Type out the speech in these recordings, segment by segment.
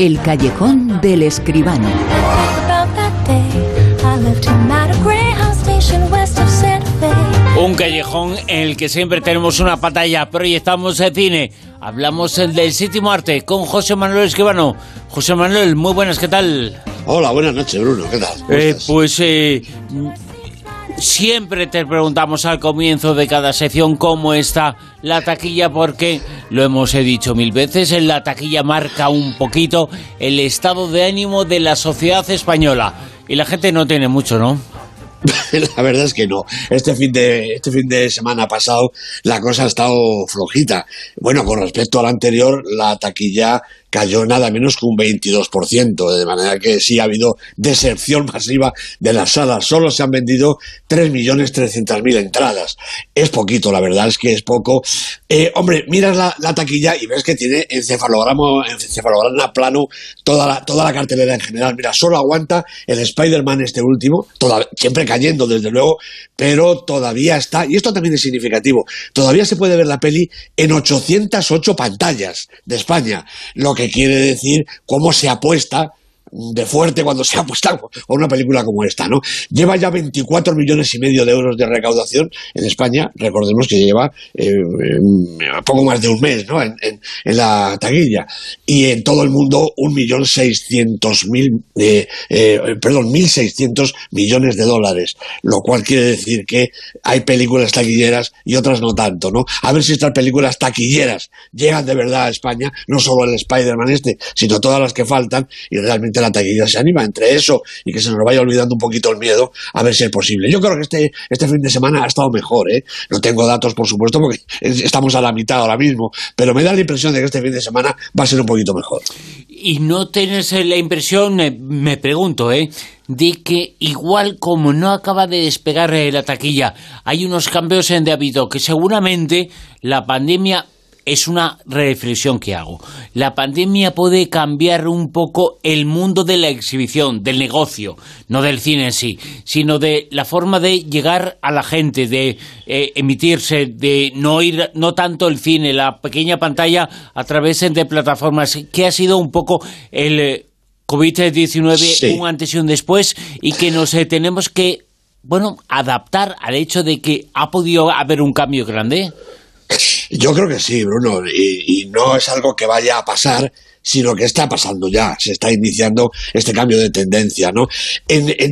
El callejón del escribano. Un callejón en el que siempre tenemos una pantalla, proyectamos el cine, hablamos del séptimo arte con José Manuel Escribano. José Manuel, muy buenas, ¿qué tal? Hola, buenas noches, Bruno, ¿qué tal? Eh, pues eh, siempre te preguntamos al comienzo de cada sección cómo está la taquilla, porque lo hemos dicho mil veces, la taquilla marca un poquito el estado de ánimo de la sociedad española. Y la gente no tiene mucho, ¿no? la verdad es que no. Este fin de este fin de semana pasado la cosa ha estado flojita. Bueno, con respecto al anterior, la taquilla cayó nada menos que un 22%, de manera que sí ha habido deserción masiva de las salas. Solo se han vendido 3.300.000 entradas. Es poquito, la verdad es que es poco. Eh, hombre, miras la, taquilla y ves que tiene encefalograma, encefalograma plano toda la, toda la cartelera en general. Mira, solo aguanta el Spider-Man este último, siempre cayendo desde luego, pero todavía está, y esto también es significativo, todavía se puede ver la peli en 808 pantallas de España, lo que quiere decir cómo se apuesta de fuerte cuando se ha puesto con una película como esta, ¿no? Lleva ya 24 millones y medio de euros de recaudación en España, recordemos que lleva eh, poco más de un mes, ¿no? En, la taquilla. Y en todo el mundo, un millón seiscientos mil, eh, eh, perdón, 1.600 millones de dólares, lo cual quiere decir que hay películas taquilleras y otras no tanto, ¿no? A ver si estas películas taquilleras llegan de verdad a España, no solo el Spider-Man este, sino todas las que faltan, y realmente la taquilla se anima entre eso y que se nos vaya olvidando un poquito el miedo a ver si es posible. Yo creo que este, este fin de semana ha estado mejor, ¿eh? No tengo datos, por supuesto, porque estamos a la mitad ahora mismo, pero me da la impresión de que este fin de semana va a ser un poquito mejor. Y no tienes la impresión, me pregunto, ¿eh? de que igual como no acaba de despegar eh, la taquilla, hay unos cambios en de hábito que seguramente la pandemia es una reflexión que hago. La pandemia puede cambiar un poco el mundo de la exhibición, del negocio, no del cine en sí, sino de la forma de llegar a la gente, de eh, emitirse, de no ir, no tanto el cine, la pequeña pantalla a través de plataformas, que ha sido un poco el eh, COVID-19 un antes y un después y que nos eh, tenemos que bueno, adaptar al hecho de que ha podido haber un cambio grande. Yo creo que sí, Bruno, y, no es algo que vaya a pasar, sino que está pasando ya, se está iniciando este cambio de tendencia, ¿no?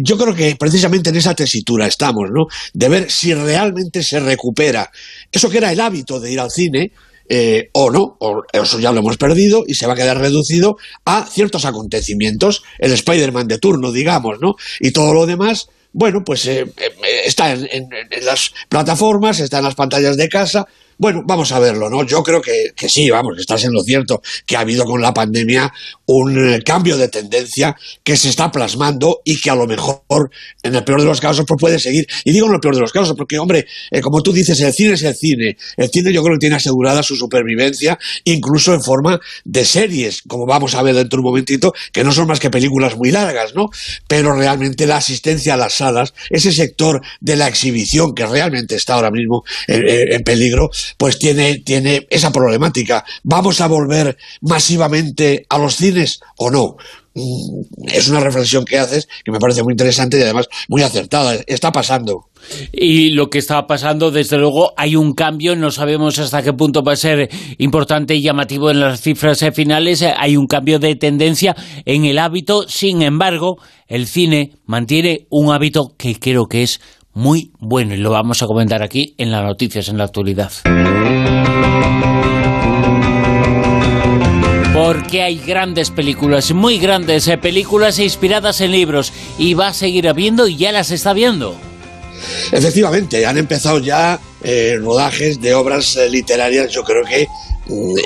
yo creo que precisamente en esa tesitura estamos, ¿no? De ver si realmente se recupera eso que era el hábito de ir al cine, eh, o no, o eso ya lo hemos perdido y se va a quedar reducido a ciertos acontecimientos, el Spider-Man de turno, digamos, ¿no? Y todo lo demás, bueno, pues eh, eh, está en, las plataformas, está en las pantallas de casa, bueno, vamos a verlo, ¿no? Yo creo que, que sí, vamos, que estás en lo cierto, que ha habido con la pandemia un eh, cambio de tendencia que se está plasmando y que a lo mejor, en el peor de los casos, pues puede seguir. Y digo en el peor de los casos, porque, hombre, eh, como tú dices, el cine es el cine. El cine yo creo que tiene asegurada su supervivencia, incluso en forma de series, como vamos a ver dentro de un momentito, que no son más que películas muy largas, ¿no? Pero realmente la asistencia a las salas, ese sector de la exhibición que realmente está ahora mismo en peligro, pues tiene, tiene esa problemática. ¿Vamos a volver masivamente a los cines o no? Mm, es una reflexión que haces que me parece muy interesante y además muy acertada. Está pasando. Y lo que está pasando, desde luego, hay un cambio, no sabemos hasta qué punto va a ser importante y llamativo en las cifras finales, hay un cambio de tendencia en el hábito, sin embargo, el cine mantiene un hábito que creo que es muy bueno y lo vamos a comentar aquí en las noticias en la actualidad. Porque hay grandes películas, muy grandes eh, películas inspiradas en libros y va a seguir habiendo y ya las está viendo. Efectivamente, han empezado ya eh, rodajes de obras eh, literarias, yo creo que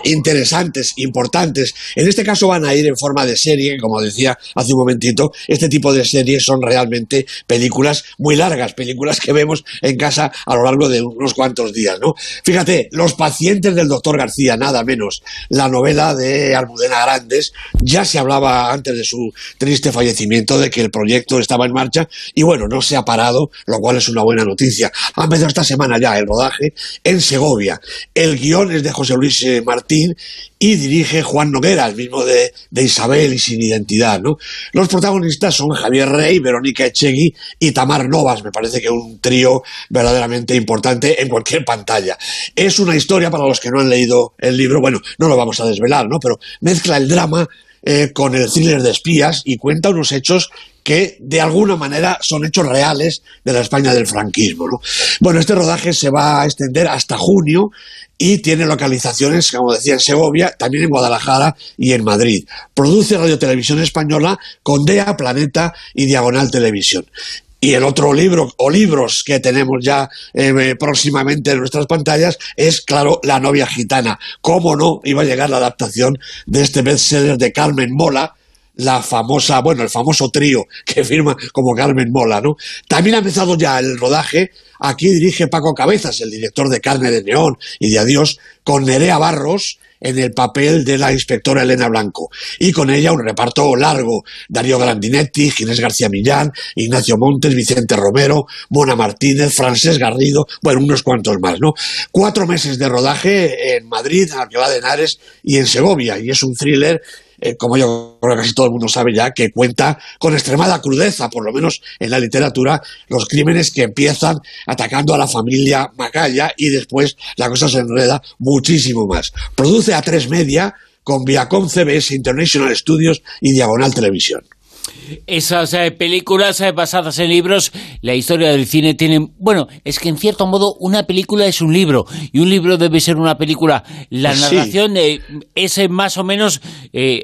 interesantes, importantes. En este caso van a ir en forma de serie, como decía hace un momentito, este tipo de series son realmente películas muy largas, películas que vemos en casa a lo largo de unos cuantos días, ¿no? Fíjate, Los pacientes del doctor García, nada menos, la novela de Almudena Grandes, ya se hablaba antes de su triste fallecimiento de que el proyecto estaba en marcha y bueno, no se ha parado, lo cual es una buena noticia. Ha empezado esta semana ya el rodaje en Segovia. El guion es de José Luis Martín y dirige Juan Noguera, el mismo de, Isabel y Sin Identidad. ¿no? Los protagonistas son Javier Rey, Verónica Echegui y Tamar Novas. Me parece que un trío verdaderamente importante en cualquier pantalla. Es una historia para los que no han leído el libro, bueno, no lo vamos a desvelar, ¿no? pero mezcla el drama eh, con el thriller de espías y cuenta unos hechos que de alguna manera son hechos reales de la España del franquismo. ¿no? Bueno, este rodaje se va a extender hasta junio y tiene localizaciones, como decía, en Segovia, también en Guadalajara y en Madrid. Produce Radio Televisión Española con DEA, Planeta y Diagonal Televisión. Y el otro libro o libros que tenemos ya eh, próximamente en nuestras pantallas es, claro, La novia gitana. ¿Cómo no iba a llegar la adaptación de este bestseller de Carmen Mola, la famosa, bueno, el famoso trío que firma como Carmen Mola, ¿no? También ha empezado ya el rodaje. Aquí dirige Paco Cabezas, el director de Carne de Neón y de Adiós, con Nerea Barros, en el papel de la inspectora Elena Blanco. Y con ella un reparto largo. Darío Grandinetti, Ginés García Millán, Ignacio Montes, Vicente Romero, Mona Martínez, Francés Garrido, bueno, unos cuantos más, ¿no? Cuatro meses de rodaje en Madrid, en Alcalá de Henares y en Segovia. Y es un thriller eh, como yo creo que casi todo el mundo sabe ya, que cuenta con extremada crudeza, por lo menos en la literatura, los crímenes que empiezan atacando a la familia Macaya y después la cosa se enreda muchísimo más. Produce a tres media con Viacom CBS International Studios y Diagonal Televisión. Esas eh, películas eh, basadas en libros, la historia del cine tiene... Bueno, es que en cierto modo una película es un libro y un libro debe ser una película. La narración eh, es más o menos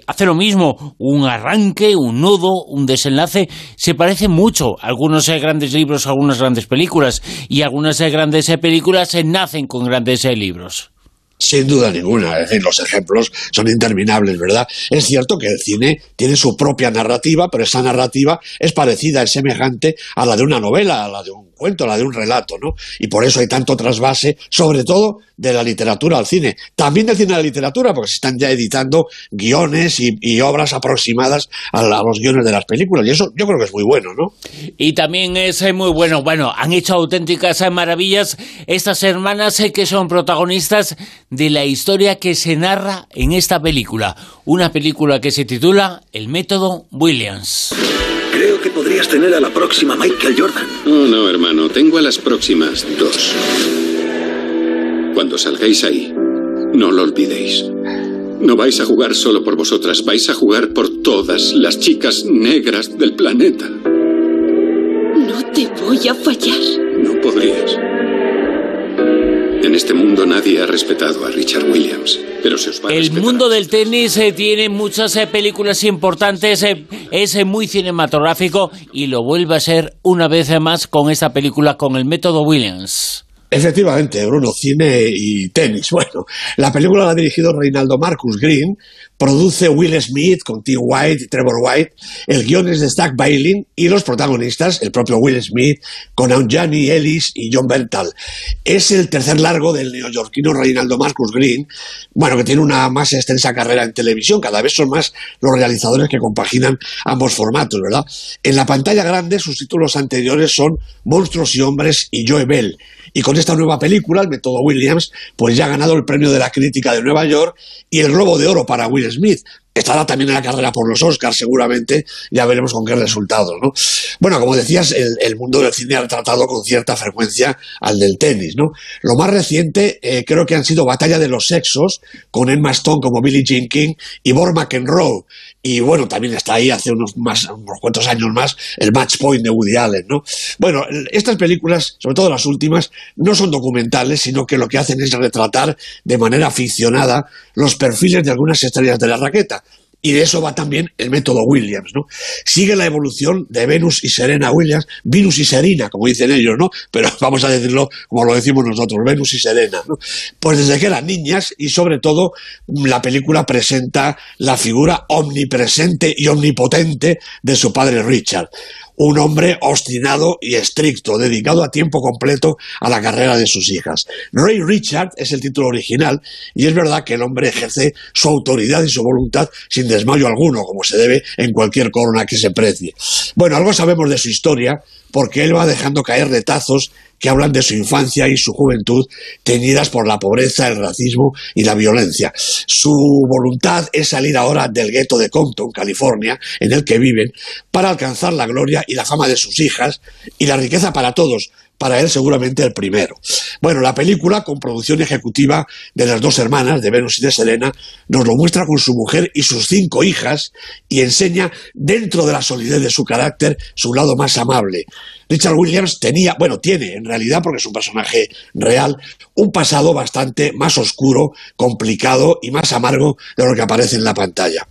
hace lo mismo, un arranque, un nudo, un desenlace. Se parece mucho algunos grandes libros, algunas grandes películas y algunas grandes películas nacen con grandes libros. Sin duda ninguna, es decir, los ejemplos son interminables, ¿verdad? Es cierto que el cine tiene su propia narrativa, pero esa narrativa es parecida, es semejante a la de una novela, a la de un cuento, la de un relato, ¿no? Y por eso hay tanto trasvase, sobre todo de la literatura al cine. También del cine a la literatura, porque se están ya editando guiones y, obras aproximadas a, los guiones de las películas. Y eso yo creo que es muy bueno, ¿no? Y también es eh, muy bueno. Bueno, han hecho auténticas eh, maravillas estas hermanas eh, que son protagonistas de la historia que se narra en esta película. Una película que se titula El método Williams. Creo que podrías tener a la próxima Michael Jordan. Oh, no, hermano. Tengo a las próximas dos. Cuando salgáis ahí, no lo olvidéis. No vais a jugar solo por vosotras, vais a jugar por todas las chicas negras del planeta. No te voy a fallar. No podrías. En este mundo nadie ha respetado a Richard Williams, pero se os va El mundo del tenis eh, tiene muchas eh, películas importantes, eh, es muy cinematográfico y lo vuelve a ser una vez más con esta película con el método Williams. Efectivamente, Bruno, cine y tenis. Bueno, la película la ha dirigido Reinaldo Marcus Green, produce Will Smith con Tim White y Trevor White, el guion es de Zach Bailey y los protagonistas, el propio Will Smith, con Aunjani Ellis y John Bertal. Es el tercer largo del neoyorquino Reinaldo Marcus Green, bueno, que tiene una más extensa carrera en televisión, cada vez son más los realizadores que compaginan ambos formatos, ¿verdad? En la pantalla grande sus títulos anteriores son Monstruos y Hombres y Joe Bell, y con esta nueva película, el método Williams, pues ya ha ganado el premio de la crítica de Nueva York y el Globo de Oro para Will Smith. Estará también en la carrera por los Oscars, seguramente, ya veremos con qué resultados, ¿no? Bueno, como decías, el, mundo del cine ha retratado con cierta frecuencia al del tenis, ¿no? Lo más reciente eh, creo que han sido Batalla de los Sexos, con Emma Stone como Billie Jean King y Bob McEnroe, y bueno, también está ahí hace unos, más, unos cuantos años más el Match Point de Woody Allen, ¿no? Bueno, estas películas, sobre todo las últimas, no son documentales, sino que lo que hacen es retratar de manera aficionada los perfiles de algunas estrellas de la raqueta. Y de eso va también el método Williams, ¿no? Sigue la evolución de Venus y Serena Williams, Venus y Serena, como dicen ellos, ¿no? Pero vamos a decirlo como lo decimos nosotros, Venus y Serena, ¿no? Pues desde que eran niñas y sobre todo la película presenta la figura omnipresente y omnipotente de su padre Richard un hombre obstinado y estricto, dedicado a tiempo completo a la carrera de sus hijas. Ray Richard es el título original y es verdad que el hombre ejerce su autoridad y su voluntad sin desmayo alguno, como se debe en cualquier corona que se precie. Bueno, algo sabemos de su historia porque él va dejando caer retazos que hablan de su infancia y su juventud teñidas por la pobreza, el racismo y la violencia. Su voluntad es salir ahora del gueto de Compton, California, en el que viven, para alcanzar la gloria y la fama de sus hijas y la riqueza para todos, para él seguramente el primero. Bueno, la película, con producción ejecutiva de las dos hermanas, de Venus y de Selena, nos lo muestra con su mujer y sus cinco hijas y enseña, dentro de la solidez de su carácter, su lado más amable. Richard Williams tenía, bueno, tiene en realidad, porque es un personaje real, un pasado bastante más oscuro, complicado y más amargo de lo que aparece en la pantalla.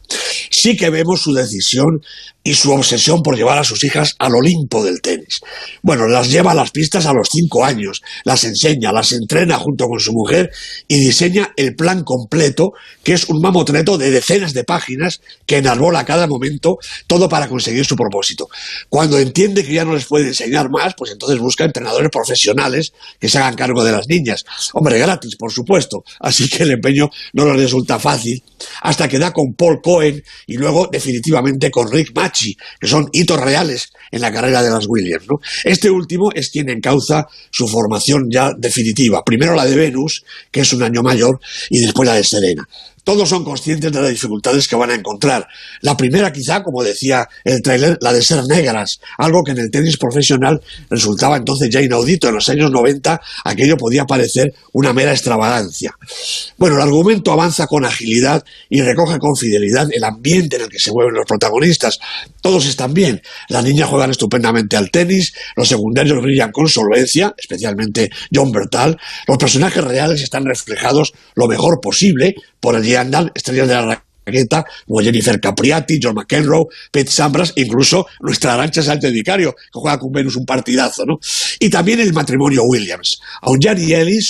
Sí que vemos su decisión y su obsesión por llevar a sus hijas al Olimpo del tenis. Bueno, las lleva a las pistas a los cinco años, las enseña, las entrena junto con su mujer y diseña el plan completo, que es un mamotreto de decenas de páginas que enarbola a cada momento, todo para conseguir su propósito. Cuando entiende que ya no les puede enseñar más, pues entonces busca entrenadores profesionales que se hagan cargo de las niñas. Hombre, gratis, por supuesto. Así que el empeño no le resulta fácil, hasta que da con Paul Cohen y luego definitivamente con Rick Machi, que son hitos reales en la carrera de las Williams. ¿no? Este último es quien encauza su formación ya definitiva. Primero la de Venus, que es un año mayor, y después la de Serena. Todos son conscientes de las dificultades que van a encontrar. La primera, quizá, como decía el tráiler, la de ser negras, algo que en el tenis profesional resultaba entonces ya inaudito. En los años 90 aquello podía parecer una mera extravagancia. Bueno, el argumento avanza con agilidad y recoge con fidelidad el ambiente en el que se mueven los protagonistas. Todos están bien. Las niñas juegan estupendamente al tenis, los secundarios brillan con solvencia, especialmente John Bertal. Los personajes reales están reflejados lo mejor posible por el estrellas de la como Jennifer Capriati, John McEnroe, Pete Sampras, incluso nuestra Arancha Sánchez Vicario, que juega con Venus un partidazo, ¿no? Y también el matrimonio Williams. Aun Janie Ellis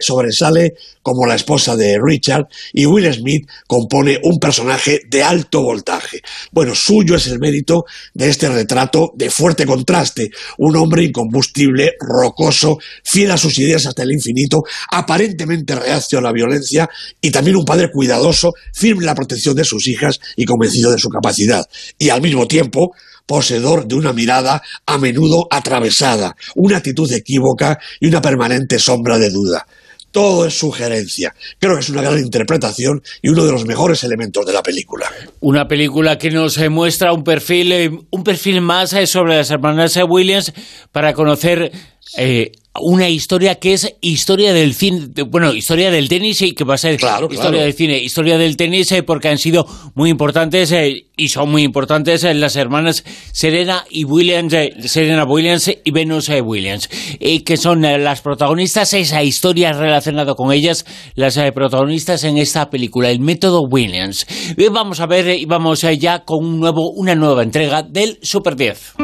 sobresale como la esposa de Richard y Will Smith compone un personaje de alto voltaje. Bueno, suyo es el mérito de este retrato de fuerte contraste, un hombre incombustible, rocoso, fiel a sus ideas hasta el infinito, aparentemente reacio a la violencia y también un padre cuidadoso, firme en la protección de sus hijas y convencido de su capacidad. Y al mismo tiempo, poseedor de una mirada a menudo atravesada, una actitud equívoca y una permanente sombra de duda todo es sugerencia. Creo que es una gran interpretación y uno de los mejores elementos de la película. Una película que nos eh, muestra un perfil, eh, un perfil más eh, sobre las hermanas Williams para conocer una historia que es historia del cine, bueno, historia del tenis y que va a ser historia del cine, historia del tenis eh, porque han sido muy importantes eh, y son muy importantes eh, las hermanas Serena y Williams, Serena Williams y Venus Williams, que son las protagonistas, esa historia relacionada con ellas, las protagonistas en esta película, el método Williams. vamos a ver y vamos ya con un nuevo, una nueva entrega del Super 10.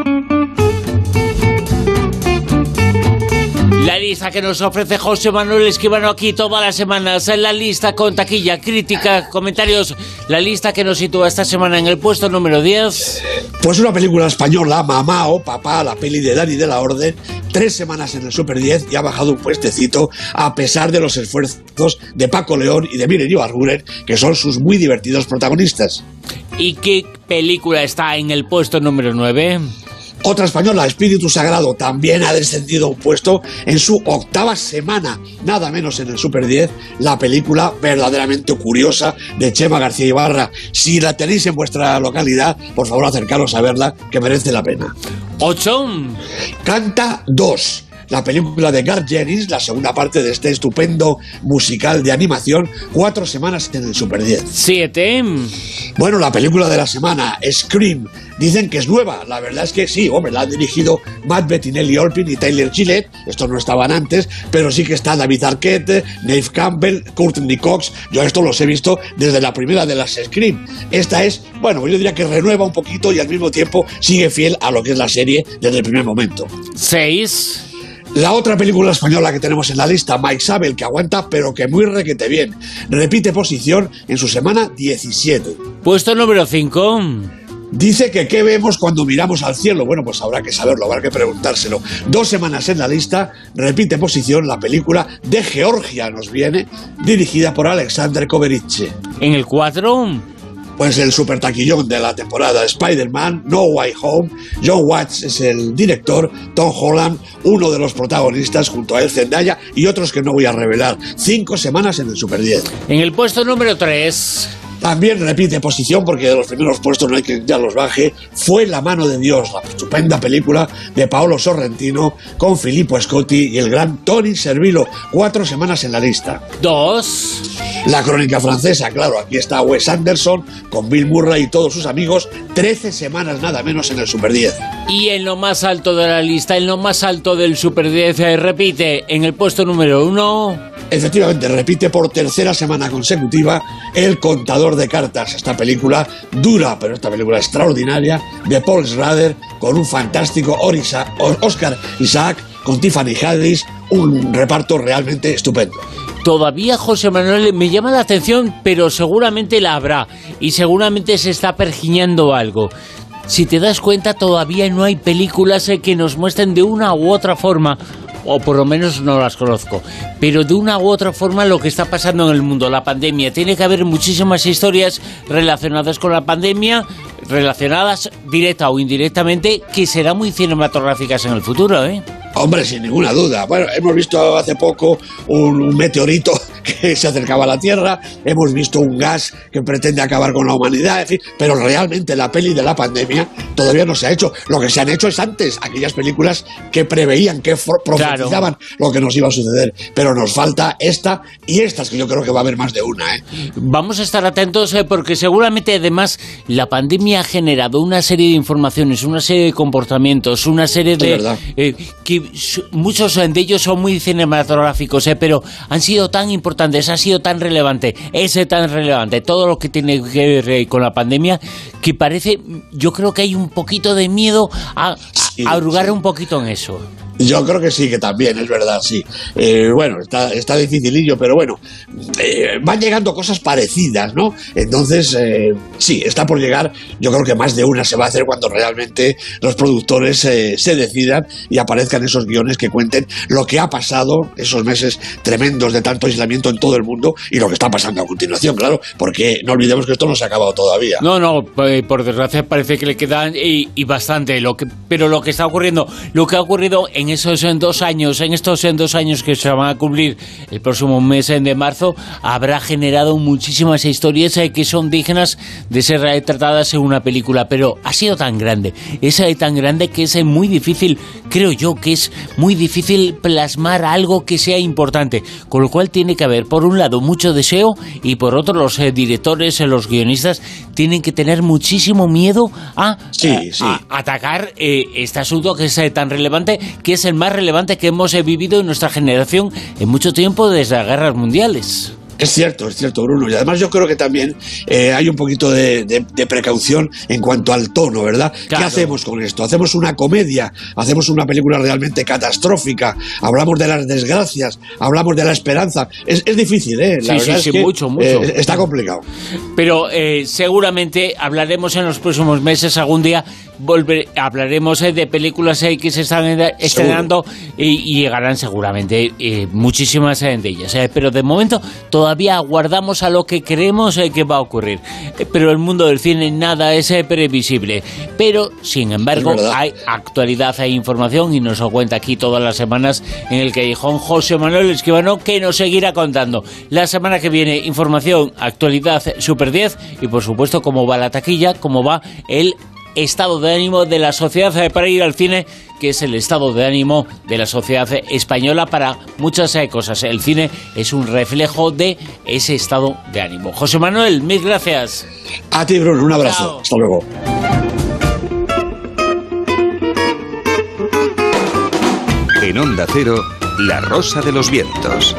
La lista que nos ofrece José Manuel Esquivano aquí todas las semanas. La lista con taquilla, crítica, comentarios. La lista que nos sitúa esta semana en el puesto número 10. Pues una película española, Mamá o Papá, la peli de Dani de la Orden. Tres semanas en el Super 10 y ha bajado un puestecito a pesar de los esfuerzos de Paco León y de Miren Arguren, que son sus muy divertidos protagonistas. ¿Y qué película está en el puesto número 9? Otra española, Espíritu Sagrado, también ha descendido un puesto en su octava semana, nada menos en el Super 10, la película verdaderamente curiosa de Chema García Ibarra. Si la tenéis en vuestra localidad, por favor acercaros a verla, que merece la pena. Ocho. Canta 2 la película de Garth Jennings, la segunda parte de este estupendo musical de animación, cuatro semanas en el Super 10. Siete. Bueno, la película de la semana, Scream, dicen que es nueva. La verdad es que sí, hombre, la han dirigido Matt Bettinelli Olpin y Tyler Gillette. Estos no estaban antes, pero sí que está David Arquette, Nave Campbell, Courtney Cox. Yo esto los he visto desde la primera de las Scream. Esta es, bueno, yo diría que renueva un poquito y al mismo tiempo sigue fiel a lo que es la serie desde el primer momento. Seis. La otra película española que tenemos en la lista, Mike Sabel, que aguanta pero que muy requete bien. Repite posición en su semana 17. Puesto número 5. Dice que qué vemos cuando miramos al cielo. Bueno, pues habrá que saberlo, habrá que preguntárselo. Dos semanas en la lista, repite posición la película de Georgia nos viene, dirigida por Alexander Koverice. En el 4. Pues el super taquillón de la temporada Spider-Man, No Way Home. John Watts es el director, Tom Holland, uno de los protagonistas junto a El Zendaya y otros que no voy a revelar. Cinco semanas en el Super 10. En el puesto número 3. También repite posición porque de los primeros puestos no hay que ya los baje. Fue La mano de Dios, la estupenda película de Paolo Sorrentino con Filippo Scotti y el gran Tony Servilo. Cuatro semanas en la lista. Dos. La crónica francesa, claro, aquí está Wes Anderson con Bill Murray y todos sus amigos. Trece semanas nada menos en el Super 10. Y en lo más alto de la lista, en lo más alto del Super 10, eh, repite en el puesto número uno. Efectivamente, repite por tercera semana consecutiva El contador de cartas, esta película dura, pero esta película extraordinaria, de Paul Schrader, con un fantástico Orisa- Oscar Isaac, con Tiffany Haddish, un reparto realmente estupendo. Todavía José Manuel me llama la atención, pero seguramente la habrá y seguramente se está pergiñando algo. Si te das cuenta, todavía no hay películas eh, que nos muestren de una u otra forma, o por lo menos no las conozco, pero de una u otra forma lo que está pasando en el mundo, la pandemia. Tiene que haber muchísimas historias relacionadas con la pandemia, relacionadas directa o indirectamente, que serán muy cinematográficas en el futuro, ¿eh? Hombre, sin ninguna duda. Bueno, hemos visto hace poco un, un meteorito que se acercaba a la Tierra, hemos visto un gas que pretende acabar con la humanidad, en fin, pero realmente la peli de la pandemia todavía no se ha hecho. Lo que se han hecho es antes, aquellas películas que preveían, que profetizaban lo que nos iba a suceder. Pero nos falta esta y estas, que yo creo que va a haber más de una, ¿eh? Vamos a estar atentos eh, porque seguramente además la pandemia ha generado una serie de informaciones, una serie de comportamientos, una serie de... eh, que muchos de ellos son muy cinematográficos, eh, pero han sido tan importantes, ha sido tan relevante, es tan relevante todo lo que tiene que ver eh, con la pandemia que parece, yo creo que hay un poquito de miedo a, a- Sí, a arrugar sí. un poquito en eso. Yo creo que sí, que también, es verdad, sí. Eh, bueno, está, está dificilillo, pero bueno, eh, van llegando cosas parecidas, ¿no? Entonces, eh, sí, está por llegar. Yo creo que más de una se va a hacer cuando realmente los productores eh, se decidan y aparezcan esos guiones que cuenten lo que ha pasado esos meses tremendos de tanto aislamiento en todo el mundo y lo que está pasando a continuación, claro, porque no olvidemos que esto no se ha acabado todavía. No, no, por desgracia parece que le queda y, y bastante. Lo que, pero lo que está ocurriendo, lo que ha ocurrido en esos en dos años, en estos en dos años que se van a cumplir el próximo mes en de marzo, habrá generado muchísimas historias eh, que son dignas de ser eh, tratadas en una película. Pero ha sido tan grande, es eh, tan grande que es eh, muy difícil, creo yo, que es muy difícil plasmar algo que sea importante. Con lo cual tiene que haber, por un lado, mucho deseo y por otro, los eh, directores, eh, los guionistas, tienen que tener muchísimo miedo a, Sí, a- sí. a atacar eh, este asunto que es eh, tan relevante, que es el más relevante que hemos eh, vivido en nuestra generación en mucho tiempo desde las guerras mundiales. Es cierto, es cierto, Bruno. Y además yo creo que también eh, hay un poquito de, de- de precaución en cuanto al tono, ¿verdad? Claro. ¿Qué hacemos con esto? ¿Hacemos una comedia? ¿Hacemos una película realmente catastrófica? ¿Hablamos de las desgracias? ¿Hablamos de la esperanza? Es, es difícil, ¿eh? Sí, La sí, verdad sí, es que, mucho, mucho. eh, está complicado. Pero eh, seguramente hablaremos en los próximos meses, algún día volver, hablaremos eh, de películas que se están estrenando y, y llegarán seguramente eh, muchísimas eh, de ellas. eh, pero de momento todavía aguardamos a lo que creemos eh, que va a ocurrir. Pero el mundo del cine nada es previsible. Pero, sin embargo, hay actualidad, hay información y nos lo cuenta aquí todas las semanas en el callejón José Manuel Esquivano que nos seguirá contando. La semana que viene información, actualidad Super 10 y por supuesto cómo va la taquilla, cómo va el estado de ánimo de la sociedad eh, para ir al cine, que es el estado de ánimo de la sociedad española para muchas eh, cosas. El cine es un reflejo de ese estado de ánimo. José Manuel, mil gracias. A ti, Bruno, un abrazo. Chao. Hasta luego. En Onda Cero, La Rosa de los Vientos.